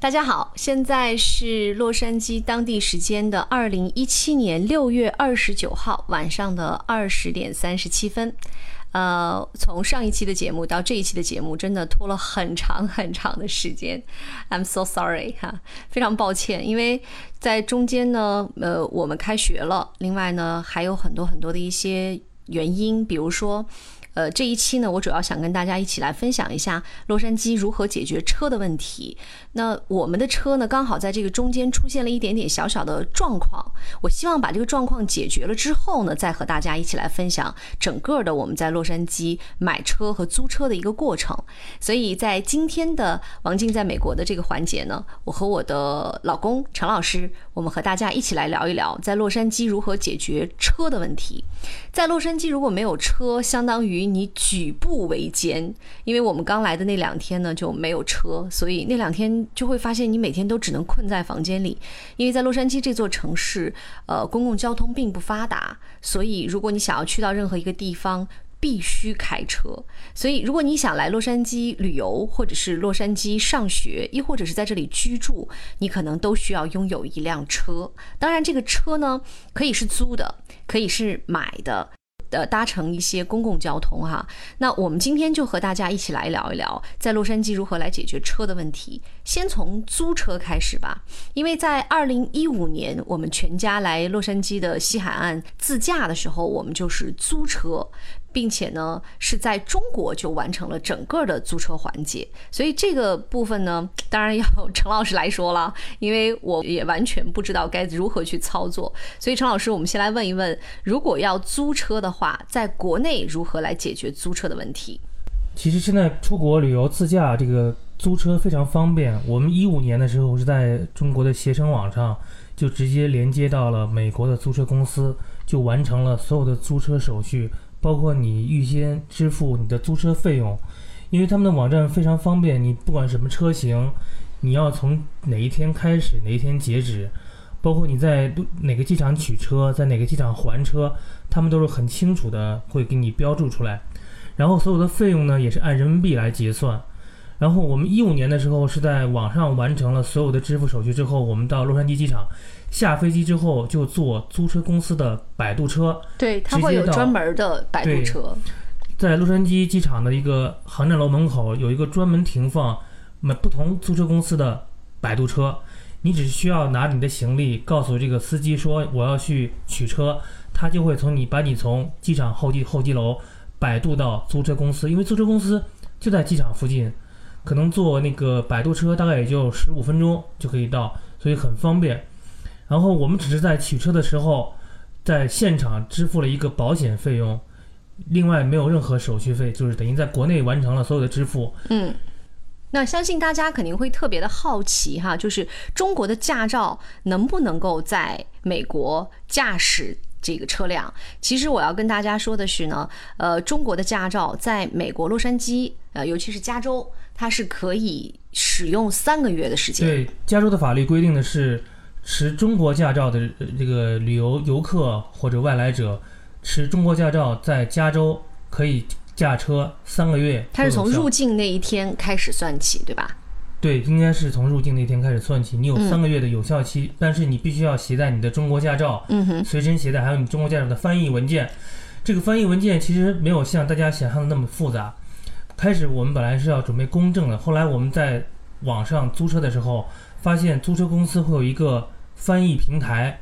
大家好，现在是洛杉矶当地时间的二零一七年六月二十九号晚上的二十点三十七分。呃，从上一期的节目到这一期的节目，真的拖了很长很长的时间。I'm so sorry 哈，非常抱歉，因为在中间呢，呃，我们开学了，另外呢，还有很多很多的一些原因，比如说。呃，这一期呢，我主要想跟大家一起来分享一下洛杉矶如何解决车的问题。那我们的车呢，刚好在这个中间出现了一点点小小的状况。我希望把这个状况解决了之后呢，再和大家一起来分享整个的我们在洛杉矶买车和租车的一个过程。所以在今天的王静在美国的这个环节呢，我和我的老公陈老师，我们和大家一起来聊一聊在洛杉矶如何解决车的问题。在洛杉矶如果没有车，相当于你举步维艰，因为我们刚来的那两天呢就没有车，所以那两天就会发现你每天都只能困在房间里。因为在洛杉矶这座城市，呃，公共交通并不发达，所以如果你想要去到任何一个地方，必须开车。所以如果你想来洛杉矶旅游，或者是洛杉矶上学，亦或者是在这里居住，你可能都需要拥有一辆车。当然，这个车呢可以是租的，可以是买的。呃，搭乘一些公共交通哈。那我们今天就和大家一起来聊一聊，在洛杉矶如何来解决车的问题。先从租车开始吧，因为在二零一五年，我们全家来洛杉矶的西海岸自驾的时候，我们就是租车。并且呢，是在中国就完成了整个的租车环节，所以这个部分呢，当然要陈老师来说了，因为我也完全不知道该如何去操作。所以陈老师，我们先来问一问，如果要租车的话，在国内如何来解决租车的问题？其实现在出国旅游自驾这个租车非常方便。我们一五年的时候是在中国的携程网上就直接连接到了美国的租车公司，就完成了所有的租车手续。包括你预先支付你的租车费用，因为他们的网站非常方便，你不管什么车型，你要从哪一天开始，哪一天截止，包括你在哪个机场取车，在哪个机场还车，他们都是很清楚的会给你标注出来。然后所有的费用呢，也是按人民币来结算。然后我们一五年的时候是在网上完成了所有的支付手续之后，我们到洛杉矶机场。下飞机之后就坐租车公司的摆渡车，对，它会有专门的摆渡车。在洛杉矶机场的一个航站楼门口有一个专门停放每不同租车公司的摆渡车，你只需要拿你的行李告诉这个司机说我要去取车，他就会从你把你从机场候机候机楼摆渡到租车公司，因为租车公司就在机场附近，可能坐那个摆渡车大概也就十五分钟就可以到，所以很方便。然后我们只是在取车的时候，在现场支付了一个保险费用，另外没有任何手续费，就是等于在国内完成了所有的支付。嗯，那相信大家肯定会特别的好奇哈，就是中国的驾照能不能够在美国驾驶这个车辆？其实我要跟大家说的是呢，呃，中国的驾照在美国洛杉矶，呃，尤其是加州，它是可以使用三个月的时间。对，加州的法律规定的是。持中国驾照的这个旅游游客或者外来者，持中国驾照在加州可以驾车三个月。它是从入境那一天开始算起，对吧？对，应该是从入境那天开始算起。你有三个月的有效期，但是你必须要携带你的中国驾照，嗯哼，随身携带，还有你中国驾照的翻译文件。这个翻译文件其实没有像大家想象的那么复杂。开始我们本来是要准备公证的，后来我们在网上租车的时候，发现租车公司会有一个。翻译平台，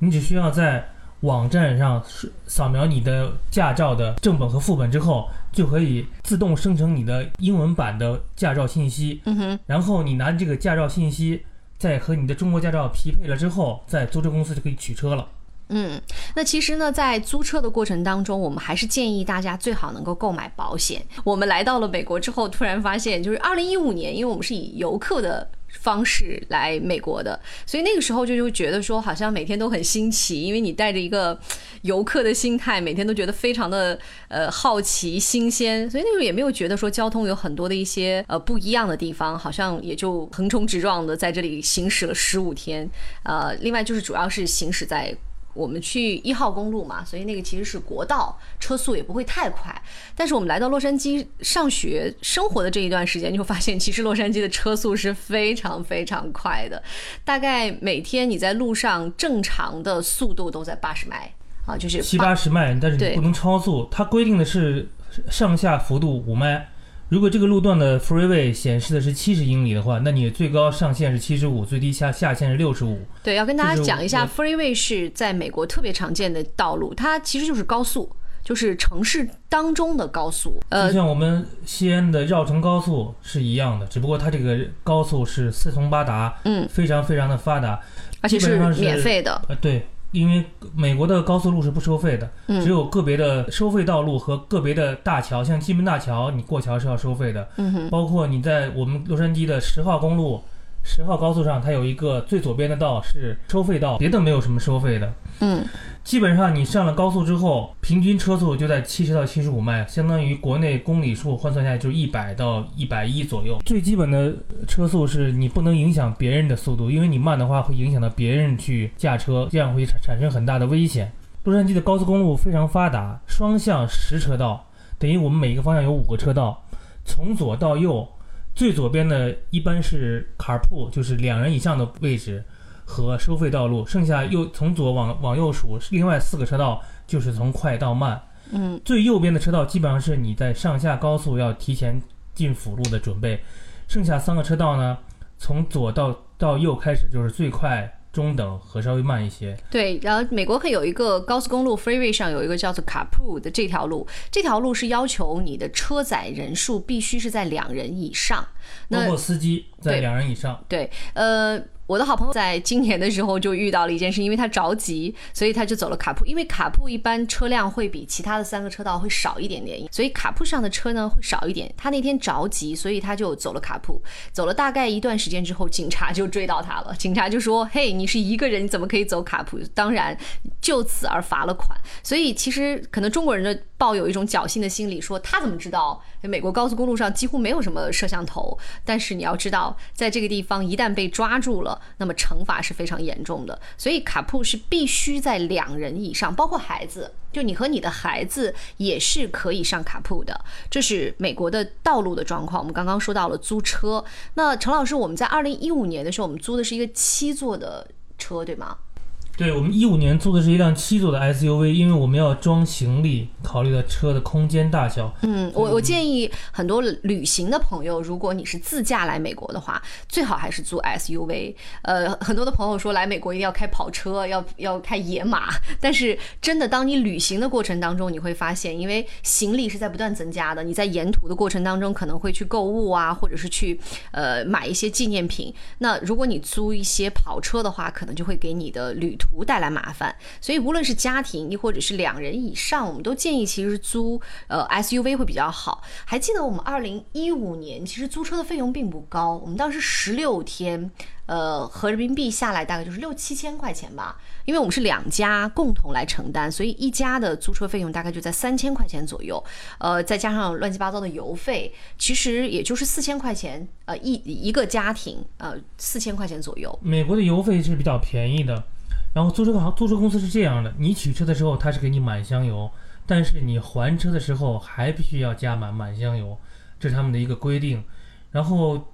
你只需要在网站上扫描你的驾照的正本和副本之后，就可以自动生成你的英文版的驾照信息。嗯哼。然后你拿这个驾照信息，再和你的中国驾照匹配了之后，在租车公司就可以取车了。嗯，那其实呢，在租车的过程当中，我们还是建议大家最好能够购买保险。我们来到了美国之后，突然发现，就是二零一五年，因为我们是以游客的。方式来美国的，所以那个时候就就觉得说，好像每天都很新奇，因为你带着一个游客的心态，每天都觉得非常的呃好奇、新鲜，所以那时候也没有觉得说交通有很多的一些呃不一样的地方，好像也就横冲直撞的在这里行驶了十五天。呃，另外就是主要是行驶在我们去一号公路嘛，所以那个其实是国道，车速也不会太快。但是我们来到洛杉矶上学生活的这一段时间，就发现其实洛杉矶的车速是非常非常快的，大概每天你在路上正常的速度都在八十迈啊，就是七八十迈，但是你不能超速。它规定的是上下幅度五迈。如果这个路段的 freeway 显示的是七十英里的话，那你最高上限是七十五，最低下下限是六十五。对，要跟大家讲一下，freeway 是在美国特别常见的道路，它其实就是高速，就是城市当中的高速。呃就，像我们西安的绕城高速是一样的，只不过它这个高速是四通八达，嗯，非常非常的发达。而且是免费的。呃，对，因为美国的高速路是不收费的，嗯只有个别的收费道路和个别的大桥，像金门大桥，你过桥是要收费的。嗯，包括你在我们洛杉矶的十号公路、十号高速上，它有一个最左边的道是收费道，别的没有什么收费的。嗯，基本上你上了高速之后，平均车速就在七十到七十五迈，相当于国内公里数换算下来就是一百到一百一左右。最基本的车速是你不能影响别人的速度，因为你慢的话会影响到别人去驾车，这样会产产生很大的危险。洛杉矶的高速公路非常发达，双向十车道，等于我们每一个方向有五个车道，从左到右，最左边的一般是 carpool，就是两人以上的位置和收费道路，剩下右从左往往右数，另外四个车道就是从快到慢。嗯，最右边的车道基本上是你在上下高速要提前进辅路的准备，剩下三个车道呢，从左到到右开始就是最快、中等和稍微慢一些。对。然后美国可有一个高速公路 freeway 上有一个叫做 Carpool 的这条路，这条路是要求你的车载人数必须是在两人以上。那包括司机在两人以上。对，呃，我的好朋友在今年的时候就遇到了一件事，因为他着急，所以他就走了卡铺。因为卡铺一般车辆会比其他的三个车道会少一点点，所以卡铺上的车呢会少一点。他那天着急，所以他就走了卡铺。走了大概一段时间之后，警察就追到他了。警察就说：“嘿，你是一个人，你怎么可以走卡铺？”当然，就此而罚了款。所以其实可能中国人的抱有一种侥幸的心理，说他怎么知道美国高速公路上几乎没有什么摄像头？但是你要知道，在这个地方一旦被抓住了，那么惩罚是非常严重的。所以卡铺是必须在两人以上，包括孩子，就你和你的孩子也是可以上卡铺的。这是美国的道路的状况。我们刚刚说到了租车，那陈老师，我们在二零一五年的时候，我们租的是一个七座的车，对吗？对我们一五年租的是一辆七座的 SUV，因为我们要装行李，考虑到车的空间大小。嗯，我我建议很多旅行的朋友，如果你是自驾来美国的话，最好还是租 SUV。呃，很多的朋友说来美国一定要开跑车，要要开野马，但是真的，当你旅行的过程当中，你会发现，因为行李是在不断增加的，你在沿途的过程当中可能会去购物啊，或者是去呃买一些纪念品。那如果你租一些跑车的话，可能就会给你的旅途带来麻烦。所以无论是家庭，亦或者是两人以上，我们都建议其实租呃 SUV 会比较好。还记得我们二零一五年其实租车的费用并不高，我们当时十六天，呃，合人民币下来大概就是六七千块钱吧。因为我们是两家共同来承担，所以一家的租车费用大概就在三千块钱左右，呃，再加上乱七八糟的油费，其实也就是四千块钱，呃，一一个家庭，呃，四千块钱左右。美国的油费是比较便宜的，然后租车行租车公司是这样的：你取车的时候，他是给你满箱油，但是你还车的时候还必须要加满满箱油，这是他们的一个规定。然后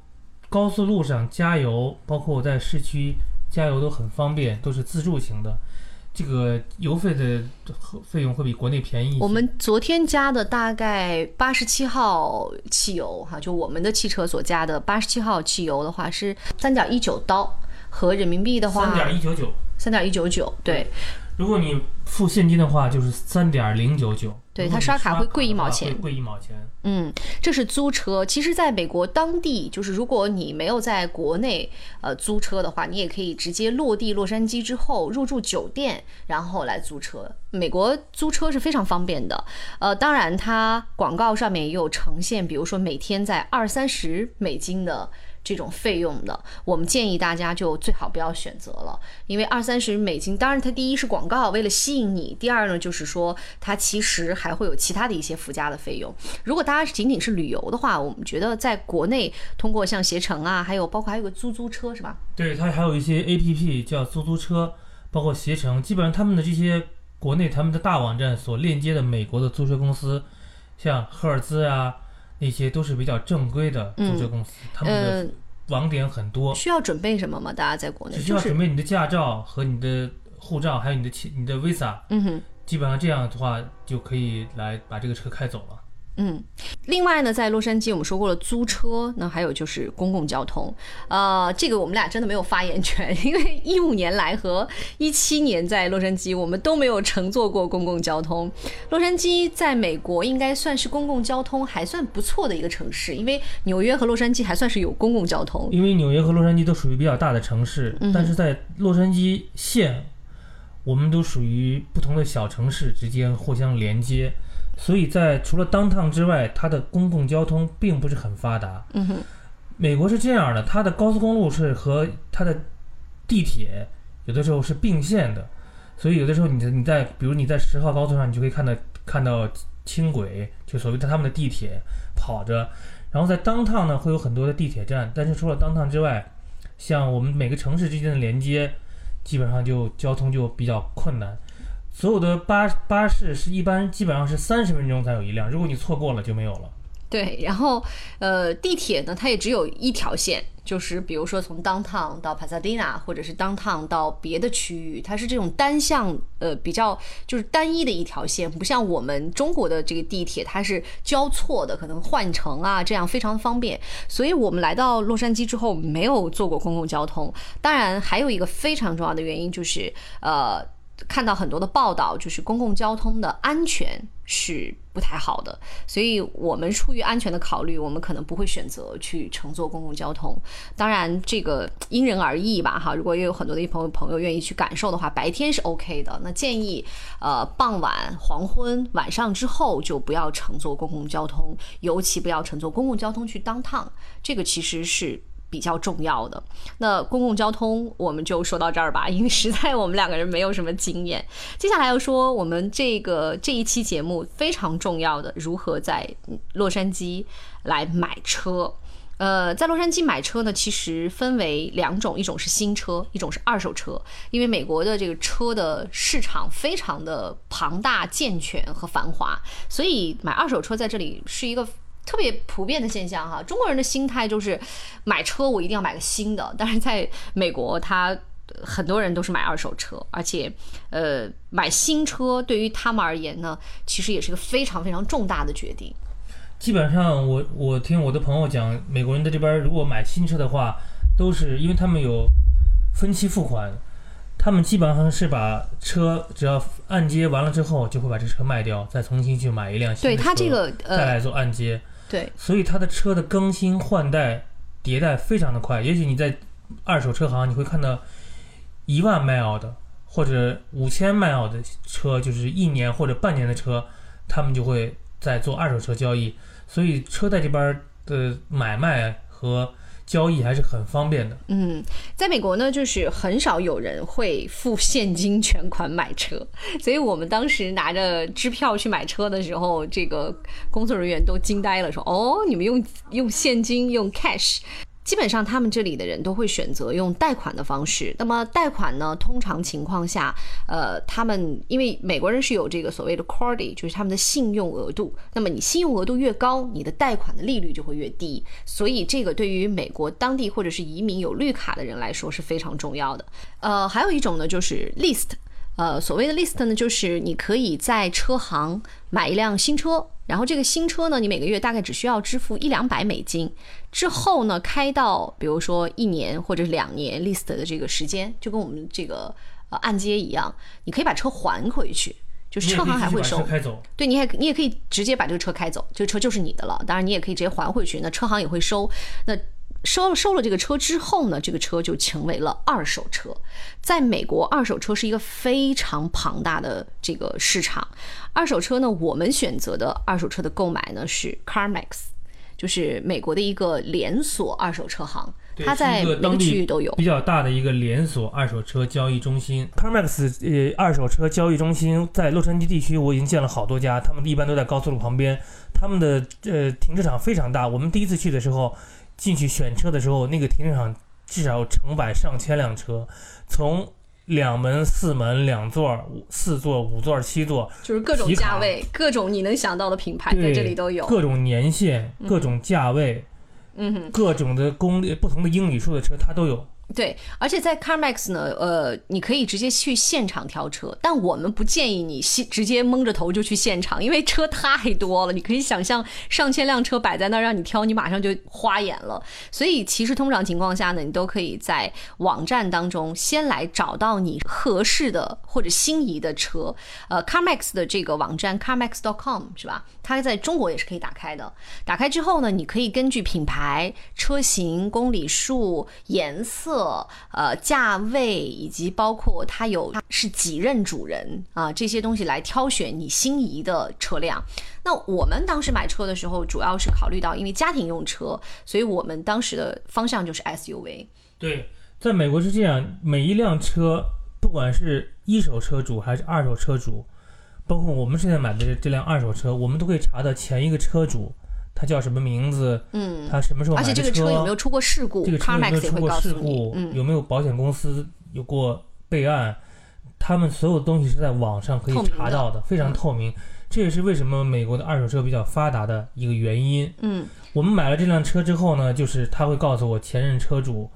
高速路上加油，包括在市区加油都很方便，都是自助型的，这个油费的费用会比国内便宜。我们昨天加的大概八十七号汽油哈，就我们的汽车所加的八十七号汽油的话是三点一九刀，和人民币的话三点一九九，三点一九九，对。如果你付现金的话，就是三点零九九。对它刷卡会贵一毛钱贵一毛钱。嗯，这是租车。其实，在美国当地，就是如果你没有在国内呃租车的话，你也可以直接落地洛杉矶之后入住酒店，然后来租车。美国租车是非常方便的。呃，当然，它广告上面也有呈现，比如说每天在二三十美金的。这种费用的，我们建议大家就最好不要选择了，因为二三十美金，当然它第一是广告，为了吸引你；第二呢，就是说它其实还会有其他的一些附加的费用。如果大家仅仅是旅游的话，我们觉得在国内通过像携程啊，还有包括还有个租租车是吧？对，它还有一些 A P P 叫租租车，包括携程，基本上他们的这些国内他们的大网站所链接的美国的租车公司，像赫尔兹啊，那些都是比较正规的租车公司，他们的嗯，网点很多，需要准备什么吗？大家在国内只需要准备你的驾照和你的护照，还有你的签、你的 Visa，嗯哼。基本上这样的话就可以来把这个车开走了。嗯，另外呢，在洛杉矶我们说过了租车，那还有就是公共交通，呃，这个我们俩真的没有发言权，因为一五年来和一七年在洛杉矶，我们都没有乘坐过公共交通。洛杉矶在美国应该算是公共交通还算不错的一个城市，因为纽约和洛杉矶还算是有公共交通。因为纽约和洛杉矶都属于比较大的城市，嗯但是在洛杉矶县，我们都属于不同的小城市之间互相连接，所以在除了 downtown 之外，它的公共交通并不是很发达。嗯哼，美国是这样的，它的高速公路是和它的地铁有的时候是并线的，所以有的时候你在你在比如你在十号高速上，你就可以看到看到轻轨，就所谓的他们的地铁跑着，然后在 downtown 呢会有很多的地铁站，但是除了 downtown 之外，像我们每个城市之间的连接，基本上就交通就比较困难。所有的巴巴士是一般基本上是三十分钟才有一辆，如果你错过了就没有了。对，然后呃，地铁呢，它也只有一条线，就是比如说从 downtown 到 Pasadena，或者是 downtown 到别的区域，它是这种单向呃比较就是单一的一条线，不像我们中国的这个地铁，它是交错的，可能换乘啊，这样非常方便。所以我们来到洛杉矶之后，没有坐过公共交通。当然，还有一个非常重要的原因就是呃。看到很多的报道，就是公共交通的安全是不太好的，所以我们出于安全的考虑，我们可能不会选择去乘坐公共交通。当然，这个因人而异吧，哈。如果也有很多的朋友朋友愿意去感受的话，白天是 OK 的。那建议，呃，傍晚、黄昏、晚上之后就不要乘坐公共交通，尤其不要乘坐公共交通去当趟。这个其实是。比较重要的那公共交通，我们就说到这儿吧，因为实在我们两个人没有什么经验。接下来要说我们这个这一期节目非常重要的，如何在洛杉矶来买车。呃，在洛杉矶买车呢，其实分为两种，一种是新车，一种是二手车。因为美国的这个车的市场非常的庞大、健全和繁华，所以买二手车在这里是一个。特别普遍的现象哈，中国人的心态就是买车我一定要买个新的，但是在美国，他很多人都是买二手车，而且呃买新车对于他们而言呢，其实也是个非常非常重大的决定。基本上我我听我的朋友讲，美国人在这边如果买新车的话，都是因为他们有分期付款，他们基本上是把车只要按揭完了之后，就会把这车卖掉，再重新去买一辆新的车，对他这个呃，再来做按揭。对所以它的车的更新换代、迭代非常的快。也许你在二手车行你会看到一万 mile 的或者五千 mile 的车，就是一年或者半年的车，他们就会在做二手车交易。所以车在这边的买卖和交易还是很方便的。嗯，在美国呢，就是很少有人会付现金全款买车，所以我们当时拿着支票去买车的时候，这个工作人员都惊呆了，说：“哦，你们用用现金用 cash。”基本上，他们这里的人都会选择用贷款的方式。那么，贷款呢，通常情况下，呃，他们因为美国人是有这个所谓的 credit，就是他们的信用额度。那么，你信用额度越高，你的贷款的利率就会越低。所以，这个对于美国当地或者是移民有绿卡的人来说是非常重要的。呃，还有一种呢，就是 list。呃，所谓的 list 呢，就是你可以在车行买一辆新车，然后这个新车呢，你每个月大概只需要支付一两百美金，之后呢，开到比如说一年或者两年 list 的这个时间，就跟我们这个呃按揭一样，你可以把车还回去，就是车行还会收。对，你还你也可以直接把这个车开走，这个车就是你的了。当然，你也可以直接还回去，那车行也会收。那收了收了这个车之后呢，这个车就成为了二手车。在美国，二手车是一个非常庞大的这个市场。二手车呢，我们选择的二手车的购买呢是 CarMax，就是美国的一个连锁二手车行，它在每个区域都有。比较大的一个连锁二手车交易中心。CarMax 呃二手车交易中心在洛杉矶地区我已经见了好多家，他们一般都在高速路旁边，他们的呃停车场非常大。我们第一次去的时候，进去选车的时候，那个停车场至少成百上千辆车，从两门、四门、两座、五四座、五座、七座，就是各种价位，各种你能想到的品牌在，这里都有。各种年限、各种价位、嗯哼。各种的公里、不同的英里数的车，它都有。对，而且在 CarMax 呢，呃，你可以直接去现场挑车，但我们不建议你现直接蒙着头就去现场，因为车太多了，你可以想象上千辆车摆在那儿让你挑，你马上就花眼了。所以其实通常情况下呢，你都可以在网站当中先来找到你合适的或者心仪的车。呃，CarMax 的这个网站 CarMax.com 是吧？它在中国也是可以打开的。打开之后呢，你可以根据品牌、车型、公里数、颜色。呃，价位以及包括它有它是几任主人啊、这些东西来挑选你心仪的车辆。那我们当时买车的时候，主要是考虑到因为家庭用车，所以我们当时的方向就是 SUV。对，在美国是这样，每一辆车，不管是一手车主还是二手车主，包括我们现在买的这这辆二手车，我们都会查到前一个车主他叫什么名字，嗯，他什么时候买而且的这个车有没有出过事故？这个车有没有出过事故，，嗯，有没有保险公司有过备案，他们所有东西是在网上可以查到的，非常嗯透明。这也是为什么美国的二手车比较发达的一个原因。嗯，我们买了这辆车之后呢，就是他会告诉我前任车主，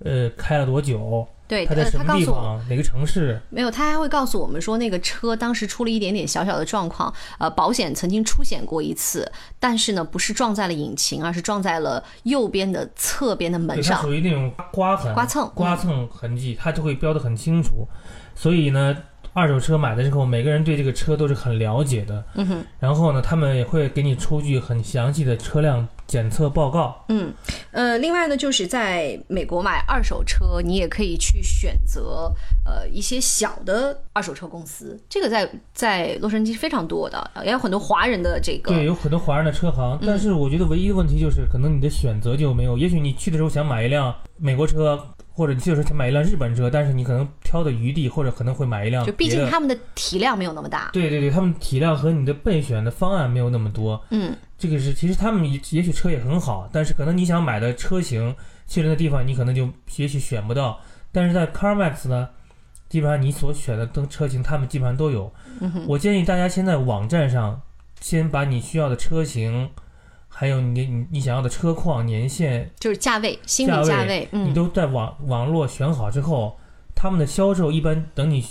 呃，开了多久，对，呃，他在什么他告诉我。地方，哪个城市。没有，他还会告诉我们说，那个车当时出了一点点小小的状况，呃，保险曾经出险过一次，但是呢，不是撞在了引擎，而是撞在了右边的侧边的门上。属于那种刮痕、刮蹭刮蹭痕迹，它就会标的很清楚。所以呢，二手车买的时候，每个人对这个车都是很了解的。嗯哼，然后呢，他们也会给你出具很详细的车辆检测报告。嗯，呃，另外呢，就是在美国买二手车，你也可以去选择呃一些小的二手车公司，这个在在洛杉矶非常多的，呃也有很多华人的这个对，有很多华人的车行，嗯但是我觉得唯一的问题就是，可能你的选择就没有。也许你去的时候想买一辆美国车，或者你就是想买一辆日本车，但是你可能挑的余地，或者可能会买一辆就毕。竟他们的体量没有那么大。对对对，他们体量和你的备选的方案没有那么多。嗯，这个是其实他们也也许车也很好，但是可能你想买的车型去了那地方，你可能就也许选不到。但是在 CarMax 呢，基本上你所选的灯车型，他们基本上都有。嗯，我建议大家先在网站上先把你需要的车型，还有你你你想要的车况、年限，就是价位，心价位理价位，嗯，你都在网网络选好之后，他们的销售一般等你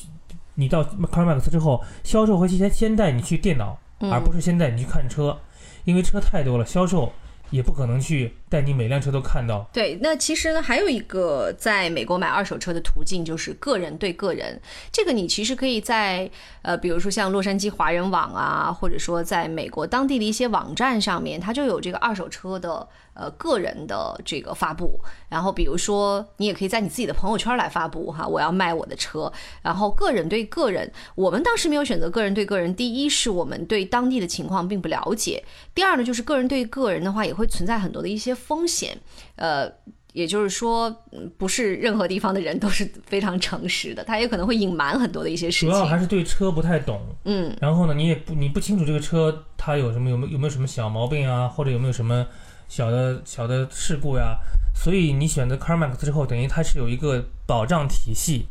你到 CarMax 之后，销售会先先带你去电脑，嗯。而不是先带你去看车，因为车太多了，销售也不可能去带你每辆车都看到。对，那其实呢，还有一个在美国买二手车的途径，就是个人对个人。这个你其实可以在呃，比如说像洛杉矶华人网啊，或者说在美国当地的一些网站上面，它就有这个二手车的呃个人的这个发布。然后比如说，你也可以在你自己的朋友圈来发布哈，我要卖我的车。然后个人对个人，我们当时没有选择个人对个人。第一是我们对当地的情况并不了解，第二呢就是个人对个人的话也会存在很多的一些风险。呃，也就是说，嗯不是任何地方的人都是非常诚实的，他也可能会隐瞒很多的一些事情主要还。是对车不太懂，嗯，然后呢，你也不你不清楚这个车它有什么有没有有没有什么小毛病啊，或者有没有什么小的小的事故呀、所以你选择 CarMax 之后，等于它是有一个保障体系。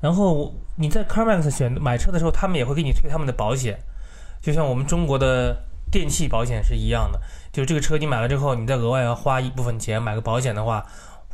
然后你在 CarMax 选买车的时候，他们也会给你推他们的保险，就像我们中国的电器保险是一样的。就是这个车你买了之后，你再额外要花一部分钱买个保险的话，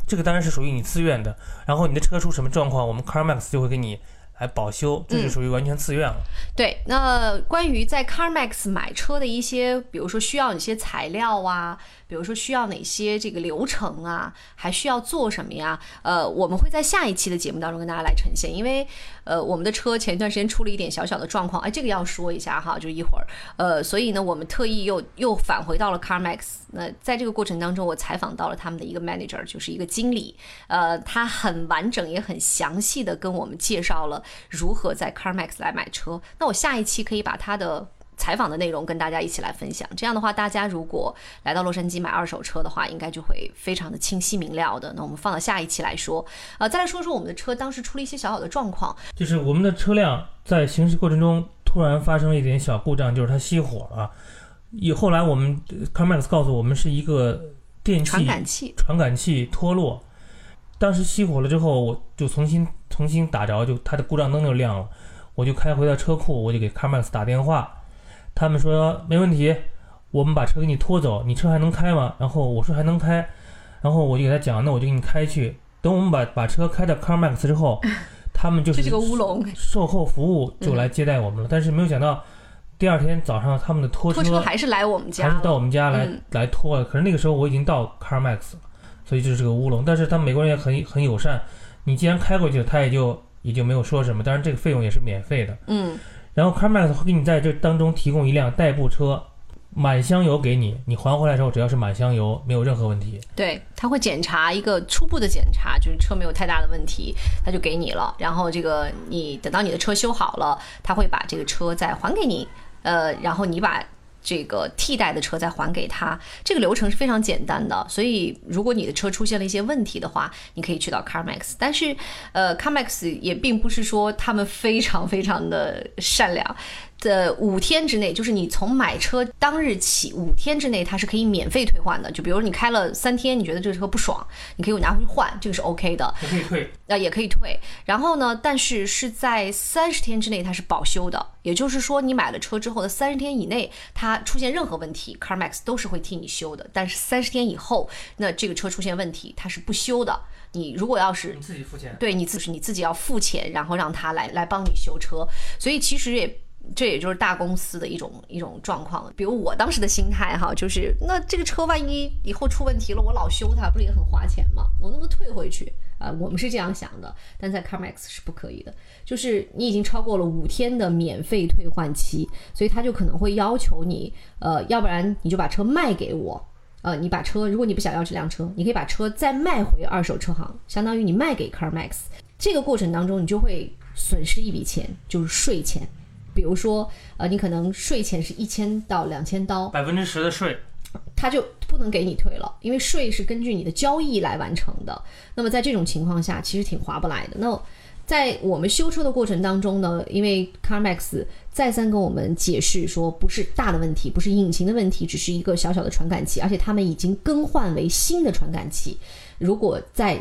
这个当然是属于你自愿的。然后你的车出什么状况，我们 CarMax 就会给你来保修，这就属于完全自愿了。对。那关于在 CarMax 买车的一些，比如说需要哪些材料啊，比如说需要哪些这个流程啊，还需要做什么呀？呃，我们会在下一期的节目当中跟大家来呈现，因为呃，我们的车前一段时间出了一点小小的状况，哎，这个要说一下哈，就一会儿，呃，所以呢，我们特意又又返回到了 CarMax。那在这个过程当中，我采访到了他们的一个 manager，就是一个经理，呃，他很完整也很详细的跟我们介绍了如何在 CarMax 来买车。那我下一期可以把他的。采访的内容跟大家一起来分享，这样的话，大家如果来到洛杉矶买二手车的话，应该就会非常的清晰明了的。那我们放到下一期来说，呃，再来说说我们的车当时出了一些小小的状况，就是我们的车辆在行驶过程中突然发生了一点小故障，就是它熄火了。以后来我们呃 CarMax 告诉我们是一个电器传感器，传感器脱落。当时熄火了之后，我就重新重新打着，就它的故障灯就亮了，我就开回到车库，我就给 CarMax 打电话，他们说没问题，我们把车给你拖走，你车还能开吗？然后我说还能开，然后我就给他讲，那我就给你开去。等我们把把车开到 CarMax 之后，他们就这是是个乌龙，售后服务就来接待我们了，但是没有想到第二天早上他们的拖拖车还是来我们家还是到。我们家来、嗯来拖了。可是那个时候我已经到 CarMax 了，所以就是个乌龙。但是他们美国人也很很友善，你既然开过去了，他也就也就没有说什么。当然这个费用也是免费的。嗯，然后 CarMax 会给你在这当中提供一辆代步车，满箱油给你，你还回来之后只要是满箱油，没有任何问题。对，他会检查一个初步的检查，就是车没有太大的问题，他就给你了。然后这个你等到你的车修好了，他会把这个车再还给你，呃，然后你把。这个替代的车再还给他，这个流程是非常简单的。所以，如果你的车出现了一些问题的话，你可以去到 CarMax。但是，呃，CarMax 也并不是说他们非常非常的善良。的五天之内，就是你从买车当日起五天之内，它是可以免费退换的。就比如你开了三天，你觉得这个车不爽，你可以拿回去换，这个是 OK 的。也可以退。呃，也可以退。然后呢，但是是在三十天之内它是保修的，也就是说你买了车之后的三十天以内，它出现任何问题，CarMax 都是会替你修的。但是三十天以后，那这个车出现问题，它是不修的。你如果要是你自己付钱。对你自是你自己要付钱，然后让他来来帮你修车，所以其实也。这也就是大公司的一种一种状况。比如我当时的心态哈，就是那这个车万一以后出问题了，我老修它，不是也很花钱吗？我能不能退回去啊、我们是这样想的，但在 CarMax 是不可以的，就是你已经超过了五天的免费退换期，所以他就可能会要求你，呃，要不然你就把车卖给我。呃，你把车，如果你不想要这辆车，你可以把车再卖回二手车行，相当于你卖给 CarMax。这个过程当中，你就会损失一笔钱，就是税钱。比如说，呃，你可能税前是一千到两千刀，百分之十的税，他就不能给你退了，因为税是根据你的交易来完成的。那么在这种情况下，其实挺划不来的。那在我们修车的过程当中呢，因为 CarMax 再三跟我们解释说，不是大的问题，不是引擎的问题，只是一个小小的传感器，而且他们已经更换为新的传感器。如果在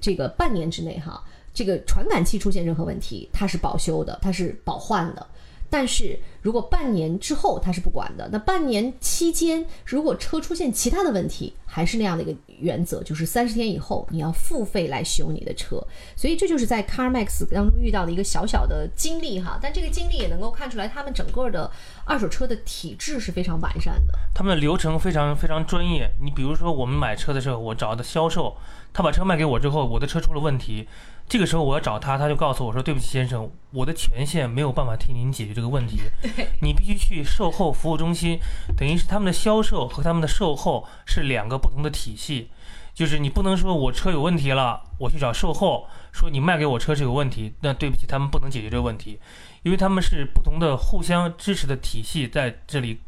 这个半年之内哈，这个传感器出现任何问题，它是保修的，它是保换的。但是如果半年之后它是不管的，那半年期间如果车出现其他的问题，还是那样的一个原则，就是三十天以后你要付费来修你的车。所以这就是在 CarMax 当中遇到的一个小小的经历哈，但这个经历也能够看出来他们整个的二手车的体制是非常完善的。他们的流程非常非常专业。你比如说，我们买车的时候，我找的销售，他把车卖给我之后，我的车出了问题，这个时候我要找他，他就告诉我说：“对不起，先生，我的权限没有办法替您解决这个问题，你必须去售后服务中心。”等于是他们的销售和他们的售后是两个不同的体系。就是你不能说我车有问题了，我去找售后说你卖给我车是有问题，那对不起，他们不能解决这个问题，因为他们是不同的互相支持的体系在这里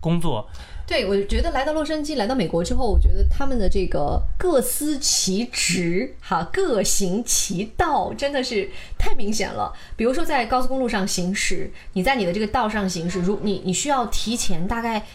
工作。对，我觉得来到洛杉矶，来到美国之后，我觉得他们的这个各司其职，哈，各行其道，真的是太明显了。比如说在高速公路上行驶，你在你的这个道上行驶，如你你需要提前大概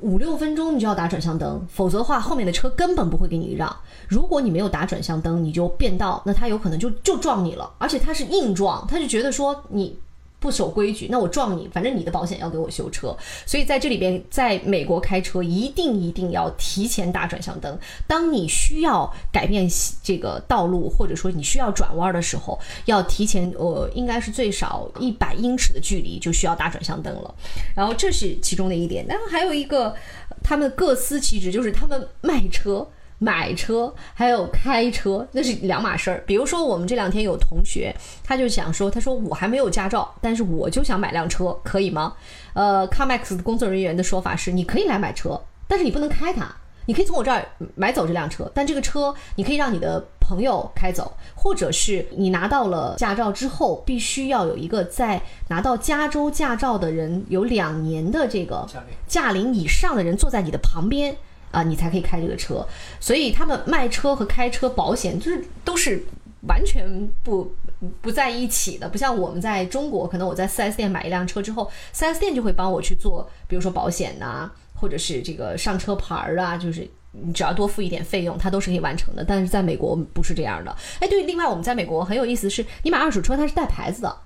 五六分钟，你就要打转向灯，否则的话，后面的车根本不会给你让。如果你没有打转向灯，你就变道，那他有可能就就撞你了，而且他是硬撞，他就觉得说你。不守规矩，那我撞你，反正你的保险要给我修车，所以在这里边，在美国开车一定一定要提前打转向灯。当你需要改变这个道路，或者说你需要转弯的时候，要提前呃，应该是最少一百英尺的距离就需要打转向灯了。然后这是其中的一点，然后还有一个，他们各司其职，就是他们卖车。买车还有开车那是两码事儿。比如说，我们这两天有同学，他就想说，他说我还没有驾照，但是我就想买辆车，可以吗？呃，CarMax 的工作人员的说法是，你可以来买车，但是你不能开它，你可以从我这儿买走这辆车，但这个车你可以让你的朋友开走，或者是你拿到了驾照之后，必须要有一个在拿到加州驾照的人有两年的这个驾龄以上的人坐在你的旁边。啊，你才可以开这个车，所以他们卖车和开车保险就是都是完全不不在一起的，不像我们在中国，可能我在 4S 店买一辆车之后，4S 店就会帮我去做，比如说保险呐、或者是这个上车牌儿啊，就是你只要多付一点费用，它都是可以完成的。但是在美国不是这样的。哎，对，另外我们在美国很有意思是，你买二手车它是带牌子的，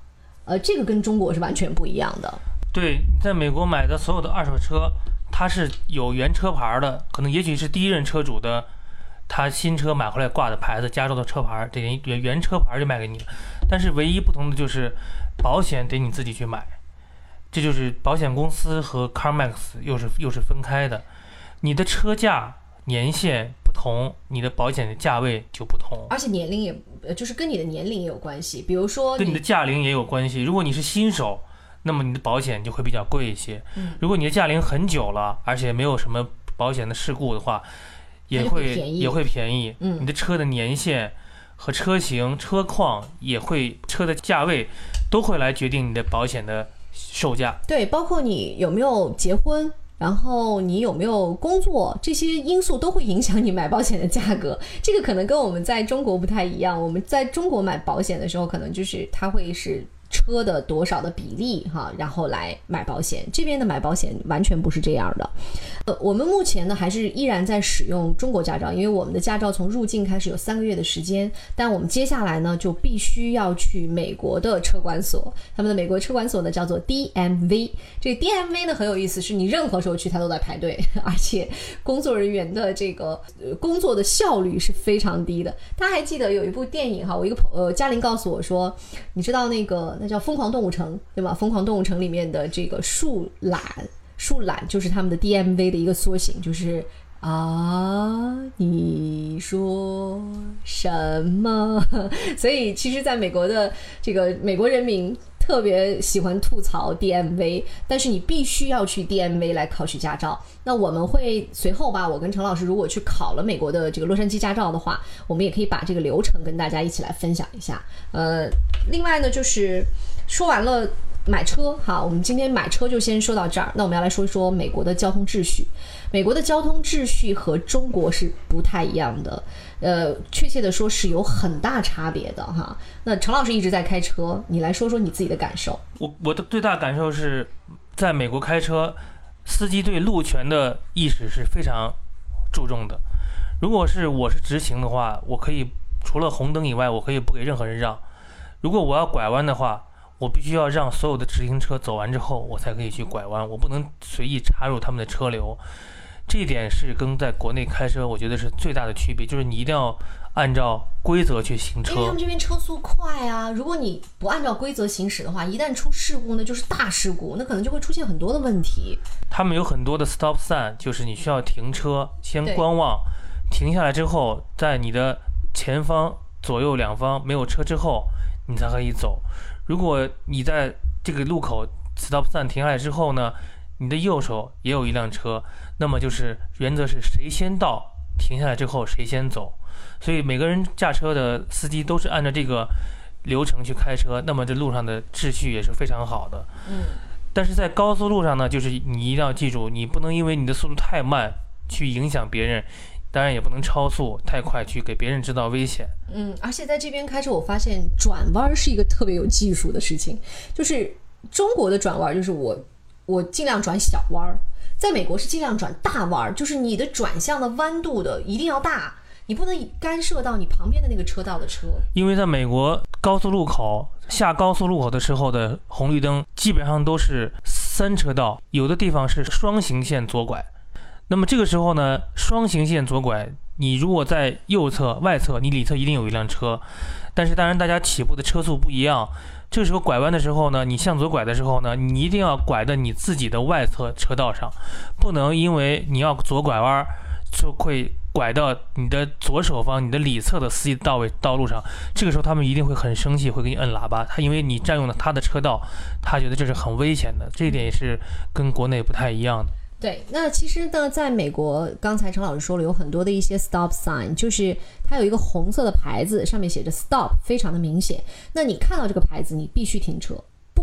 呃，这个跟中国是完全不一样的。对，在美国买的所有的二手车，它是有原车牌的，可能也许是第一任车主的，他新车买回来挂的牌子，加州的车牌，这原原车牌就卖给你了。但是唯一不同的就是保险得你自己去买，这就是保险公司和 CarMax 又是又是分开的，你的车价年限不同，你的保险的价位就不同，而且年龄也呃就是跟你的年龄也有关系。比如说跟你的驾龄也有关系。如果你是新手，那么你的保险就会比较贵一些。嗯如果你的驾龄很久了，而且没有什么保险的事故的话，也会会也会便宜。嗯你的车的年限和车型、车况也会，车的价位都会来决定你的保险的售价。对，包括你有没有结婚，然后你有没有工作，这些因素都会影响你买保险的价格。这个可能跟我们在中国不太一样。我们在中国买保险的时候，可能就是它会是。车的多少的比例哈，然后来买保险。这边的买保险完全不是这样的。呃，我们目前呢还是依然在使用中国驾照，因为我们的驾照从入境开始有三个月的时间，但我们接下来呢就必须要去美国的车管所，他们的美国车管所呢叫做 DMV。这 DMV 呢很有意思，是你任何时候去它都在排队，而且工作人员的这个呃工作的效率是非常低的。大家还记得有一部电影哈，我一个朋呃嘉玲告诉我说，你知道那个那叫《疯狂动物城》对吧？《疯狂动物城》里面的这个树懒。树懒就是他们的 DMV 的一个缩写，就是啊，你说什么？所以其实，在美国的这个美国人民特别喜欢吐槽 DMV，但是你必须要去 DMV 来考取驾照。那我们会随后吧，我跟陈老师如果去考了美国的这个洛杉矶驾照的话，我们也可以把这个流程跟大家一起来分享一下。呃，另外呢，就是说完了。买车，哈，我们今天买车就先说到这儿。那我们要来说一说美国的交通秩序。美国的交通秩序和中国是不太一样的，呃，确切的说是有很大差别的哈。那陈老师一直在开车，你来说说你自己的感受。我我的最大感受是，在美国开车，司机对路权的意识是非常注重的。如果是我是直行的话，我可以除了红灯以外，我可以不给任何人让。如果我要拐弯的话，我必须要让所有的直行车走完之后，我才可以去拐弯，我不能随意插入他们的车流。这一点是跟在国内开车，我觉得是最大的区别，就是你一定要按照规则去行车。因为他们这边车速快啊，如果你不按照规则行驶的话，一旦出事故，那就是大事故，那可能就会出现很多的问题。他们有很多的 stop sign，就是你需要停车，先观望，停下来之后，在你的前方、左右两方没有车之后，你才可以走。如果你在这个路口 stop sign 停下来之后呢，你的右手也有一辆车，那么就是原则是谁先到，停下来之后谁先走。所以每个人驾车的司机都是按照这个流程去开车，那么这路上的秩序也是非常好的。嗯，但是在高速路上呢，就是你一定要记住，你不能因为你的速度太慢去影响别人，当然也不能超速太快去给别人制造危险。嗯，而且在这边开车，我发现转弯是一个特别有技术的事情。就是中国的转弯，就是我我尽量转小弯儿，在美国是尽量转大弯儿，就是你的转向的弯度的一定要大，你不能干涉到你旁边的那个车道的车。因为在美国高速路口下高速路口的时候的红绿灯基本上都是三车道，有的地方是双行线左拐。那么这个时候呢，双行线左拐，你如果在右侧外侧，你里侧一定有一辆车，但是当然大家起步的车速不一样。这个时候拐弯的时候呢，你向左拐的时候呢，你一定要拐到你自己的外侧车道上，不能因为你要左拐弯就会拐到你的左手方、你的里侧的司机道位道路上。这个时候他们一定会很生气，会给你摁喇叭。他因为你占用了他的车道，他觉得这是很危险的。这一点也是跟国内不太一样的。对，那其实呢，在美国，刚才陈老师说了，有很多的一些 stop sign，就是它有一个红色的牌子，上面写着 stop，非常的明显。那你看到这个牌子，你必须停车，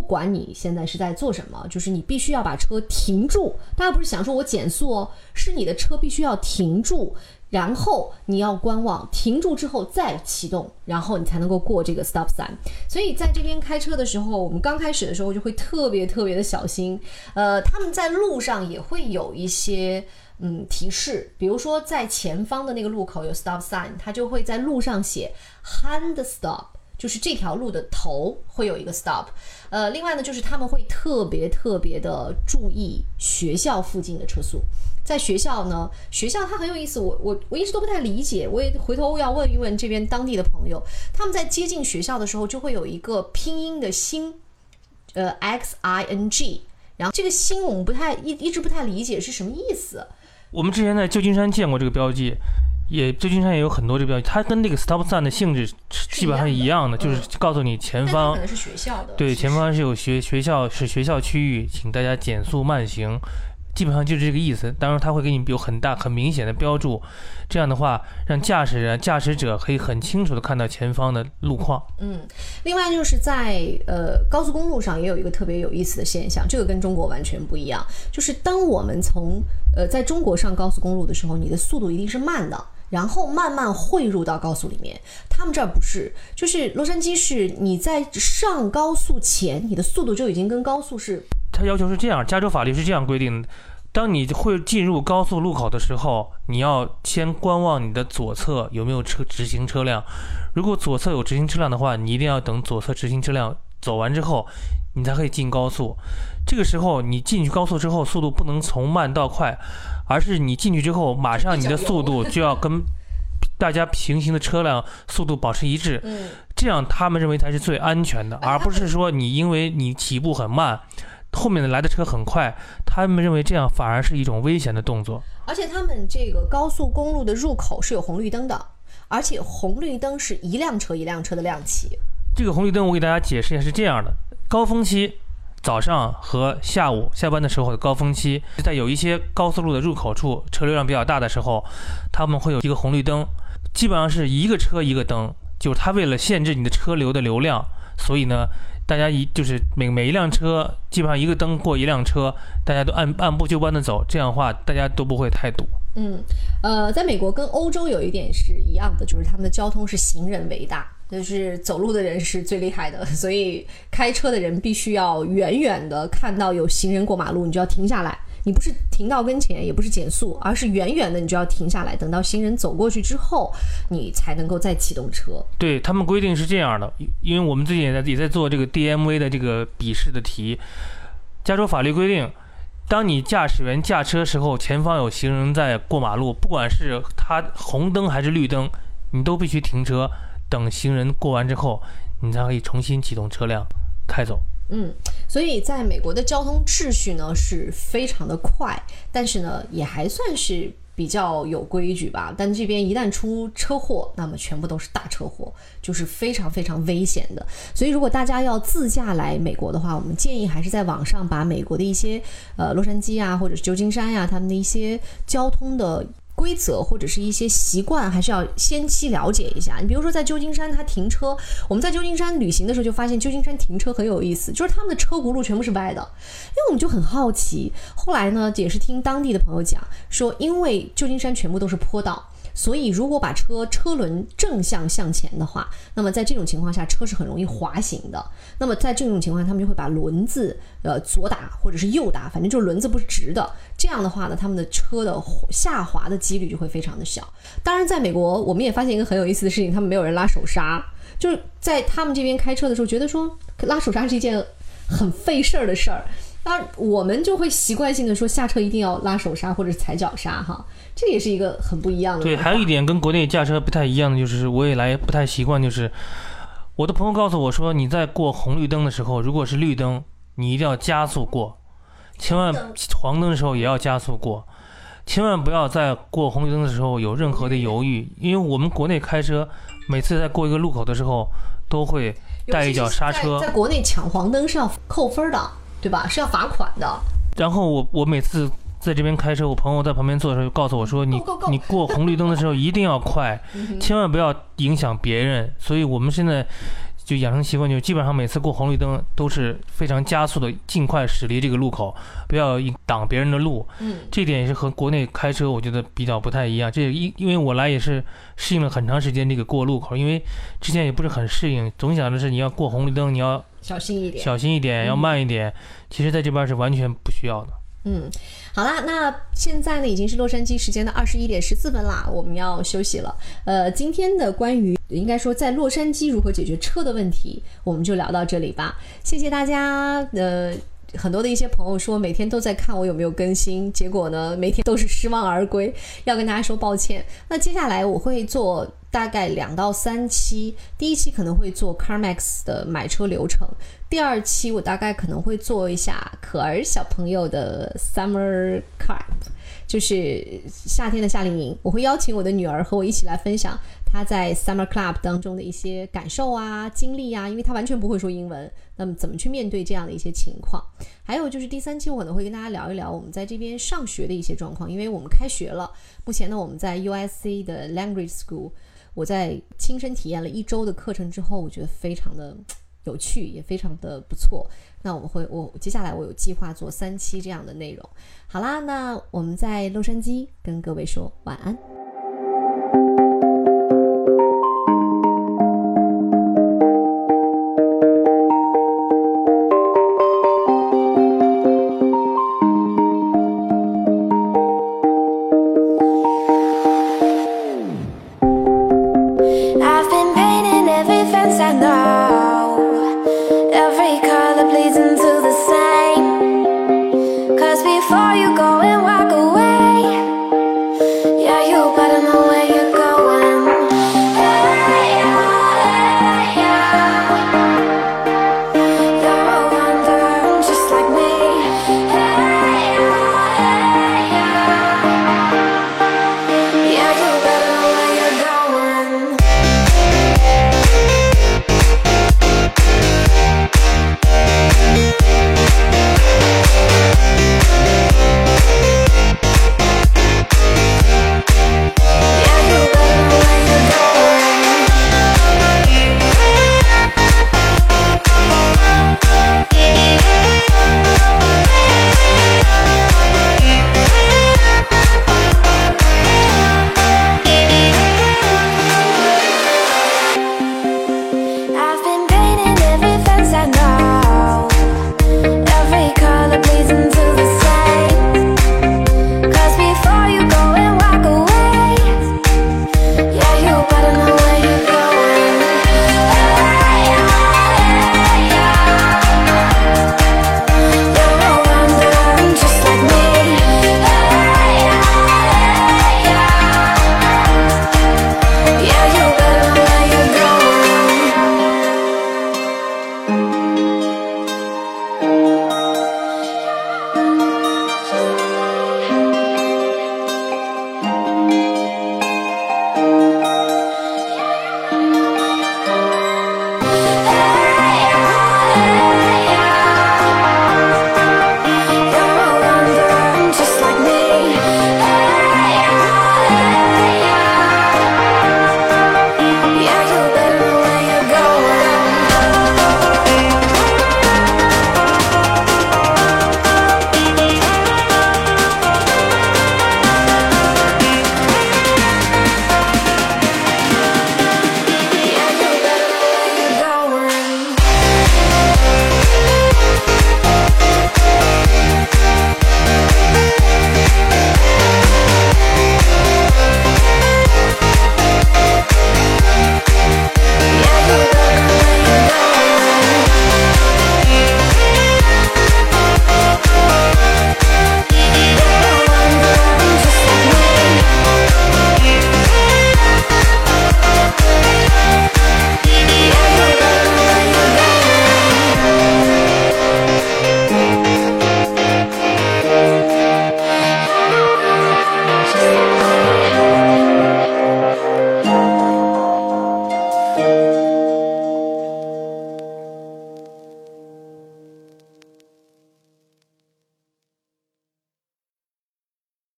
不管你现在是在做什么，就是你必须要把车停住。大家不是想说我减速哦，是你的车必须要停住，然后你要观望，停住之后再启动，然后你才能够过这个 stop sign。所以在这边开车的时候，我们刚开始的时候就会特别特别的小心。呃，他们在路上也会有一些嗯提示，比如说在前方的那个路口有 stop sign，它就会在路上写 hand stop。就是这条路的头会有一个 stop，呃，另外呢，就是他们会特别特别的注意学校附近的车速。在学校呢，学校它很有意思，我我我一直都不太理解，我也回头要问一问这边当地的朋友，他们在接近学校的时候就会有一个拼音的星，呃，X I N G，然后这个星我们不太一一直不太理解是什么意思。我们之前在旧金山见过这个标记。也旧金山也有很多这标记，它跟那个 stop sign 的性质基本上是一样的，就是告诉你前方，可能是学校的，对，前方是有学学校是学校区域，请大家减速慢行。基本上就是这个意思，当然它会给你有很大、很明显的标注，这样的话让驾驶人、驾驶者可以很清楚的看到前方的路况。嗯，另外就是在呃高速公路上也有一个特别有意思的现象，这个跟中国完全不一样，就是当我们从呃在中国上高速公路的时候，你的速度一定是慢的，然后慢慢汇入到高速里面。他们这儿不是，就是洛杉矶是你在上高速前，你的速度就已经跟高速是。它要求是这样，加州法律是这样规定的：当你会进入高速路口的时候，你要先观望你的左侧有没有车直行车辆。如果左侧有直行车辆的话，你一定要等左侧直行车辆走完之后，你才可以进高速。这个时候你进去高速之后，速度不能从慢到快，而是你进去之后，马上你的 速度就要跟大家平行的车辆速度保持一致。这样他们认为才是最安全的，而不是说你因为你起步很慢。后面的来的车很快，他们认为这样反而是一种危险的动作。而且他们这个高速公路的入口是有红绿灯的，而且红绿灯是一辆车一辆车的亮起。这个红绿灯我给大家解释一下，是这样的：高峰期，早上和下午下班的时候的高峰期，在有一些高速路的入口处，车流量比较大的时候，他们会有一个红绿灯，基本上是一个车一个灯，就是它为了限制你的车流的流量，所以呢。大家一就是每每一辆车基本上一个灯过一辆车，大家都按按部就班的走，这样的话大家都不会太堵。嗯，呃，在美国跟欧洲有一点是一样的，就是他们的交通是行人为大，就是走路的人是最厉害的，所以开车的人必须要远远的看到有行人过马路，你就要停下来。你不是停到跟前，也不是减速，而是远远的，你就要停下来，等到行人走过去之后，你才能够再启动车。对他们规定是这样的，因为我们最近也在也在做这个 DMV 的这个笔试的题。加州法律规定，当你驾驶员驾车时候，前方有行人在过马路，不管是他红灯还是绿灯，你都必须停车，等行人过完之后，你才可以重新启动车辆开走。嗯，所以在美国的交通秩序呢是非常的快，但是呢也还算是比较有规矩吧。但这边一旦出车祸，那么全部都是大车祸，就是非常非常危险的。所以如果大家要自驾来美国的话，我们建议还是在网上把美国的一些呃洛杉矶啊或者是旧金山呀他们的一些交通的。规则或者是一些习惯，还是要先期了解一下。你比如说，在旧金山，它停车，我们在旧金山旅行的时候就发现，旧金山停车很有意思，就是他们的车轱辘全部是歪的。因为我们就很好奇，后来呢，也是听当地的朋友讲说，因为旧金山全部都是坡道。所以，如果把车车轮正向向前的话，那么在这种情况下，车是很容易滑行的。那么在这种情况下，他们就会把轮子呃左打或者是右打，反正就是轮子不是直的。这样的话呢，他们的车的下滑的几率就会非常的小。当然，在美国，我们也发现一个很有意思的事情，他们没有人拉手刹，就是在他们这边开车的时候，觉得说拉手刹是一件很费事儿的事儿。那我们就会习惯性的说下车一定要拉手刹或者踩脚刹哈。这也是一个很不一样的。对，还有一点跟国内驾车不太一样的，就是我也来不太习惯，就是我的朋友告诉我说，你在过红绿灯的时候，如果是绿灯，你一定要加速过，千万黄灯的时候也要加速过，千万不要在过红绿灯的时候有任何的犹豫，因为我们国内开车，每次在过一个路口的时候，都会带一脚刹车。在国内抢黄灯是要扣分的，对吧？是要罚款的。然后我我每次。在这边开车，我朋友在旁边坐的时候就告诉我说：“你你过红绿灯的时候一定要快，千万不要影响别人。”所以我们现在就养成习惯，就基本上每次过红绿灯都是非常加速的，尽快驶离这个路口，不要挡别人的路。嗯，这点也是和国内开车我觉得比较不太一样。这因因为我来也是适应了很长时间这个过路口，因为之前也不是很适应，总想着是你要过红绿灯，你要小心一点，小心一点，要慢一点。其实在这边是完全不需要的。嗯，好啦，那现在呢已经是洛杉矶时间的二十一点十四分啦，我们要休息了。呃，今天的关于应该说在洛杉矶如何解决车的问题，我们就聊到这里吧。谢谢大家。呃。很多的一些朋友说每天都在看我有没有更新，结果呢每天都是失望而归，要跟大家说抱歉。那接下来我会做大概两到三期，第一期可能会做 CarMax 的买车流程，第二期我大概可能会做一下可儿小朋友的 Summer Camp，就是夏天的夏令营，我会邀请我的女儿和我一起来分享。她在 Summer Club 当中的一些感受啊、经历啊，因为她完全不会说英文，那么怎么去面对这样的一些情况？还有就是第三期我可能会跟大家聊一聊我们在这边上学的一些状况，因为我们开学了。目前呢，我们在 USC 的 Language School，我在亲身体验了一周的课程之后，我觉得非常的有趣，也非常的不错。那我们会，我接下来我有计划做三期这样的内容。好啦，那我们在洛杉矶跟各位说晚安。